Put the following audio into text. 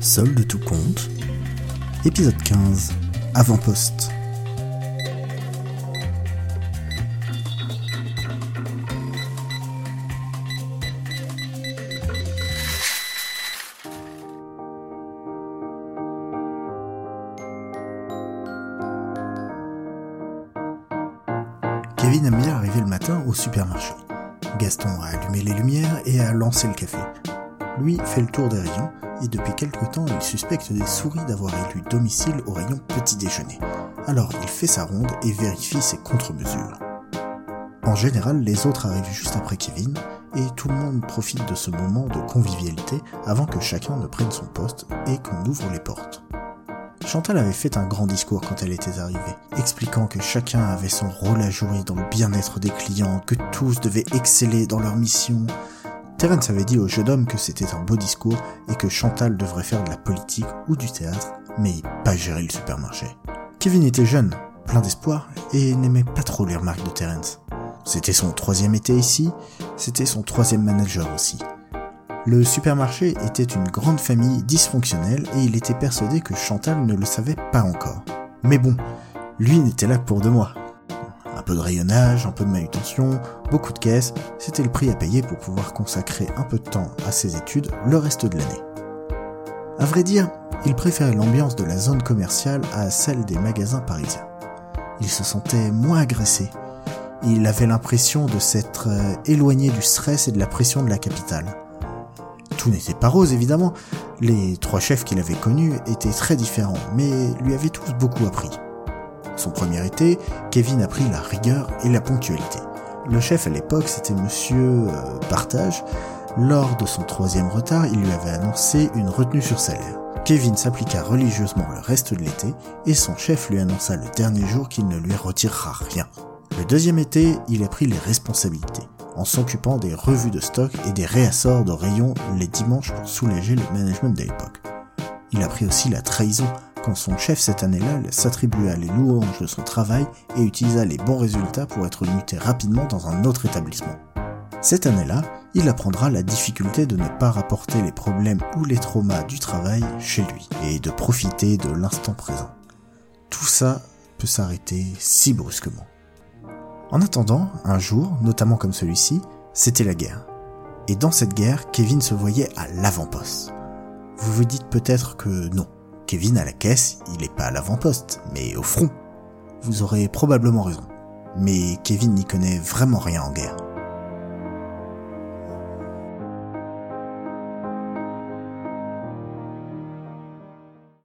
Solde tout compte. Épisode 15. Avant-poste. Kevin aime bien arriver le matin au supermarché. Gaston a allumé les lumières et a lancé le café. Lui fait le tour des rayons et depuis quelque temps il suspecte des souris d'avoir élu domicile au rayon petit déjeuner. Alors il fait sa ronde et vérifie ses contre-mesures. En général, les autres arrivent juste après Kevin et tout le monde profite de ce moment de convivialité avant que chacun ne prenne son poste et qu'on ouvre les portes. Chantal avait fait un grand discours quand elle était arrivée, expliquant que chacun avait son rôle à jouer dans le bien-être des clients, que tous devaient exceller dans leur mission. Terence avait dit au jeune homme que c'était un beau discours et que Chantal devrait faire de la politique ou du théâtre, mais pas gérer le supermarché. Kevin était jeune, plein d'espoir, et n'aimait pas trop les remarques de Terence. C'était son troisième été ici, c'était son troisième manager aussi. Le supermarché était une grande famille dysfonctionnelle et il était persuadé que Chantal ne le savait pas encore. Mais bon, lui n'était là que pour deux mois. Un peu de rayonnage, un peu de manutention, beaucoup de caisses, c'était le prix à payer pour pouvoir consacrer un peu de temps à ses études le reste de l'année. À vrai dire, il préférait l'ambiance de la zone commerciale à celle des magasins parisiens. Il se sentait moins agressé. Il avait l'impression de s'être euh, éloigné du stress et de la pression de la capitale. Tout n'était pas rose évidemment, les trois chefs qu'il avait connus étaient très différents, mais lui avaient tous beaucoup appris. Son premier été, Kevin a pris la rigueur et la ponctualité. Le chef à l'époque, c'était monsieur euh, Partage. Lors de son troisième retard, il lui avait annoncé une retenue sur salaire. Kevin s'appliqua religieusement le reste de l'été et son chef lui annonça le dernier jour qu'il ne lui retirera rien. Le deuxième été, il a pris les responsabilités en s'occupant des revues de stock et des réassorts de rayons les dimanches pour soulager le management de l'époque. Il a pris aussi la trahison quand son chef cette année-là s'attribua les louanges de son travail et utilisa les bons résultats pour être muté rapidement dans un autre établissement. Cette année-là, il apprendra la difficulté de ne pas rapporter les problèmes ou les traumas du travail chez lui et de profiter de l'instant présent. Tout ça peut s'arrêter si brusquement. En attendant, un jour, notamment comme celui-ci, c'était la guerre. Et dans cette guerre, Kevin se voyait à l'avant-poste. Vous vous dites peut-être que non. Kevin à la caisse, il n'est pas à l'avant-poste, mais au front. Vous aurez probablement raison. Mais Kevin n'y connaît vraiment rien en guerre.